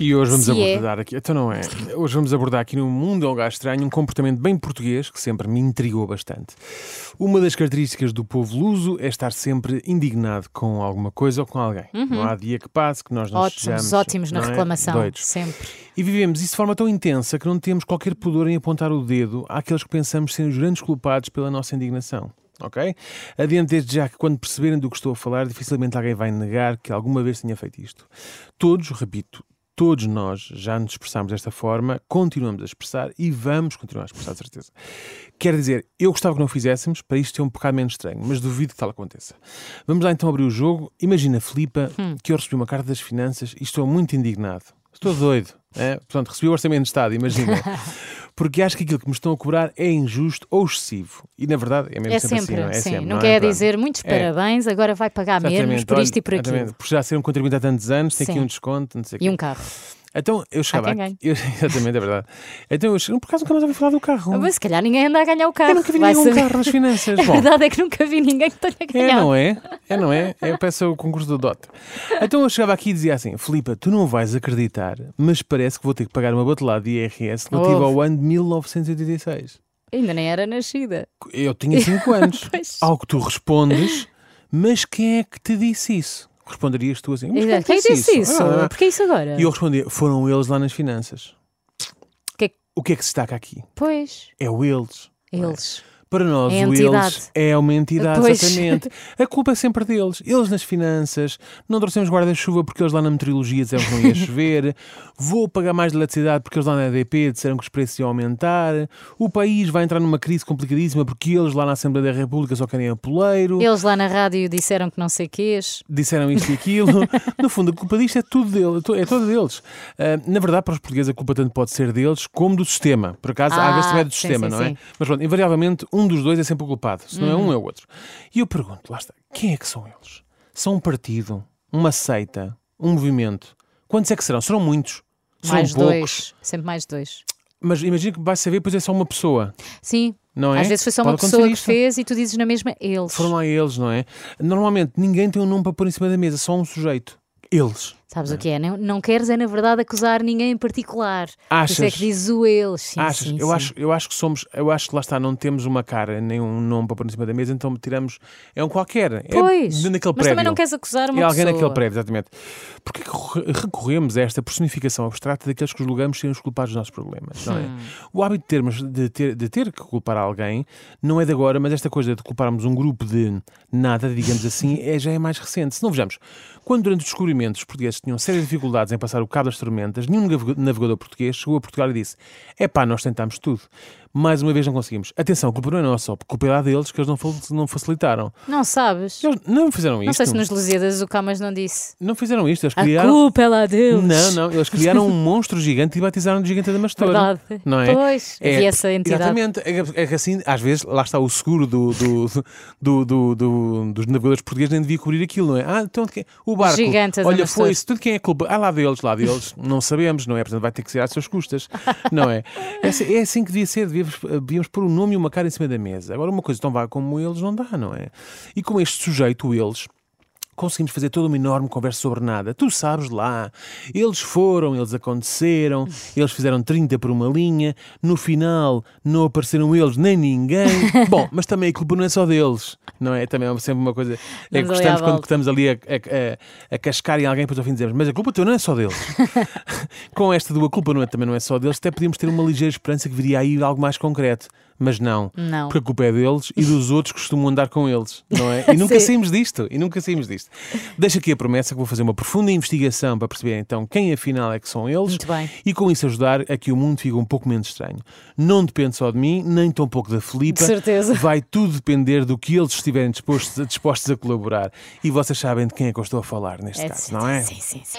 E hoje vamos Se é. abordar aqui, então não é, hoje vamos abordar aqui no Mundo é um Lugar Estranho um comportamento bem português que sempre me intrigou bastante. Uma das características do povo luso é estar sempre indignado com alguma coisa ou com alguém. Não há dia que passe que nós não Ótimos, sejamos, ótimos na é, reclamação. doidos. Sempre. E vivemos isso de forma tão intensa que não temos qualquer pudor em apontar o dedo àqueles que pensamos serem os grandes culpados pela nossa indignação. Ok? Adiante desde já que quando perceberem do que estou a falar, dificilmente alguém vai negar que alguma vez tenha feito isto. Todos, repito, todos nós já nos expressamos desta forma, continuamos a expressar e vamos continuar a expressar, de certeza. Quer dizer, eu gostava que não fizéssemos, para isto ser um bocado menos estranho, mas duvido que tal aconteça. Vamos lá então abrir o jogo. Imagina, Filipa, que eu recebi uma carta das finanças e estou muito indignado. Estou doido. É? Portanto, recebi o orçamento de Estado, imagina. Porque acho que aquilo que me estão a cobrar é injusto ou excessivo. E na verdade é mesmo É sempre, sempre, assim, não é? É sim. sempre, não é? quer Pronto. dizer muitos É. parabéns, agora vai pagar menos por isto Olha, e por aquilo. Por já ser um contribuinte há tantos anos, tem aqui Sim. um desconto, não sei o E um carro. Então eu chegava quem aqui. eu- exatamente, é verdade. Então eu chego, por acaso nunca mais ouvi falar do carro. Mas se calhar ninguém anda a ganhar o carro. eu nunca vi vai nenhum saber. carro nas finanças. A Bom, verdade é que nunca vi ninguém que tenha é, ganhado. não é? É, não é? Eu peço o concurso do DOT. Então eu chegava aqui e dizia assim: Filipa, tu não vais acreditar, mas parece que vou ter que pagar uma batelada de IRS relativa Ouve. ao ano de 1986. Ainda nem era nascida. Eu tinha 5 anos. Pois. Ao que tu respondes, mas quem é que te disse isso? Responderias tu assim: mas Exato. quem Quem te disse isso? Ah, Porquê isso agora? E eu respondia: foram eles lá nas finanças. Que- O que é que se destaca aqui? Pois, É o eles. eles. Para nós, É o eles é uma entidade, Pois. exatamente. A culpa é sempre deles. Eles nas finanças, não trouxemos guarda-chuva porque eles lá na meteorologia disseram que não ia chover, vou pagar mais de eletricidade porque eles lá na EDP disseram que os preços iam aumentar, o país vai entrar numa crise complicadíssima porque eles lá na Assembleia da República só querem apoleiro, Eles lá na rádio disseram que não sei quês. disseram isto e aquilo. No fundo, a culpa disto é tudo deles, é toda deles. Ah, na verdade, para os portugueses, a culpa tanto pode ser deles como do sistema. Por acaso, Ah, às vezes também é do sim, sistema, sim, não é? sim. Mas pronto, invariavelmente, um dos dois é sempre o culpado. Se não é Uhum. um, é o outro. E eu pergunto, lá está, quem é que são eles? São um partido, uma seita, um movimento? Quantos é que serão? Serão muitos. São mais poucos. dois. Sempre mais dois. Mas imagina que vai saber, pois é só uma pessoa, Sim. não é? Às vezes foi só uma Pode acontecer pessoa que isto. fez e tu dizes na mesma eles. Foram lá eles, não é? Normalmente ninguém tem um nome para pôr em cima da mesa, só um sujeito. Eles. Sabes o que é? Não, não queres é, na verdade, acusar ninguém em particular. Por isso é Achas? que dizes o eles. Sim, Achas? sim, eu, sim. Acho, eu acho que somos, eu acho que lá está, não temos uma cara, nem um nome para pôr em cima da mesa, então tiramos. É um qualquer. Pois. É naquele Mas prédio. também não queres acusar uma É alguém pessoa. naquele prédio, exatamente. Porquê recorremos a esta personificação abstrata daqueles que julgamos serem os culpados dos nossos problemas, não é? Hum. O hábito de, termos, de, ter, de ter que culpar alguém não é de agora, mas esta coisa de culparmos um grupo de nada, digamos assim, é, já é mais recente. Se não vejamos, quando durante os portugueses tinham sérias dificuldades em passar o cabo das tormentas, nenhum navega- navegador português chegou a Portugal e disse: é pá, nós tentámos tudo. Mais uma vez não conseguimos. Atenção, a culpa não é nossa, a culpa é lá deles que eles não, fa- não facilitaram. Não sabes? Eles não fizeram isto. Não sei se nos Lusíadas o Camas não disse. Não fizeram isto, eles A criaram. culpa é lá deles. Não, não, eles criaram um monstro gigante e batizaram de gigante da Mastora. Verdade. Não é? Pois, havia essa entidade. Exatamente. É, é que assim, às vezes, lá está o seguro do, do, do, do- do- dos navegadores portugueses, nem devia cobrir aquilo, não é? Ah, então o barco. Gigante Olha, foi isso, tudo quem é culpa? Ah, lá deles, lá deles. Não sabemos, não é? Portanto, vai ter que ser às suas custas, não é? É, assim- é assim que devia ser, devíamos, devíamos pôr um nome e uma cara em cima da mesa. Agora, uma coisa tão vaga como eles não dá, não é? E com este sujeito, eles, conseguimos fazer toda uma enorme conversa sobre nada. Tu sabes lá, eles foram, eles aconteceram, eles fizeram 30 por uma linha, no final não apareceram eles nem ninguém. Bom, mas também a culpa não é só deles, não é? Também é sempre uma coisa. É que gostamos quando estamos ali a, a, a, a cascar em alguém, depois ao fim dizemos, mas a culpa tua não é só deles. Com esta do a culpa não é, também não é só deles, até podíamos ter uma ligeira esperança que viria aí algo mais concreto. Mas não, Não. porque a culpa é deles e dos outros que costumam andar com eles, não é? E nunca saímos disto, e nunca saímos disto. Deixo aqui a promessa que vou fazer uma profunda investigação para perceber então quem afinal é que são eles e com isso ajudar a que o mundo fique um pouco menos estranho. Não depende só de mim, nem tão pouco da Filipa. De certeza. Vai tudo depender do que eles estiverem dispostos, dispostos a colaborar. E vocês sabem de quem é que eu estou a falar neste É, caso, sim, não é? Sim, sim, sim.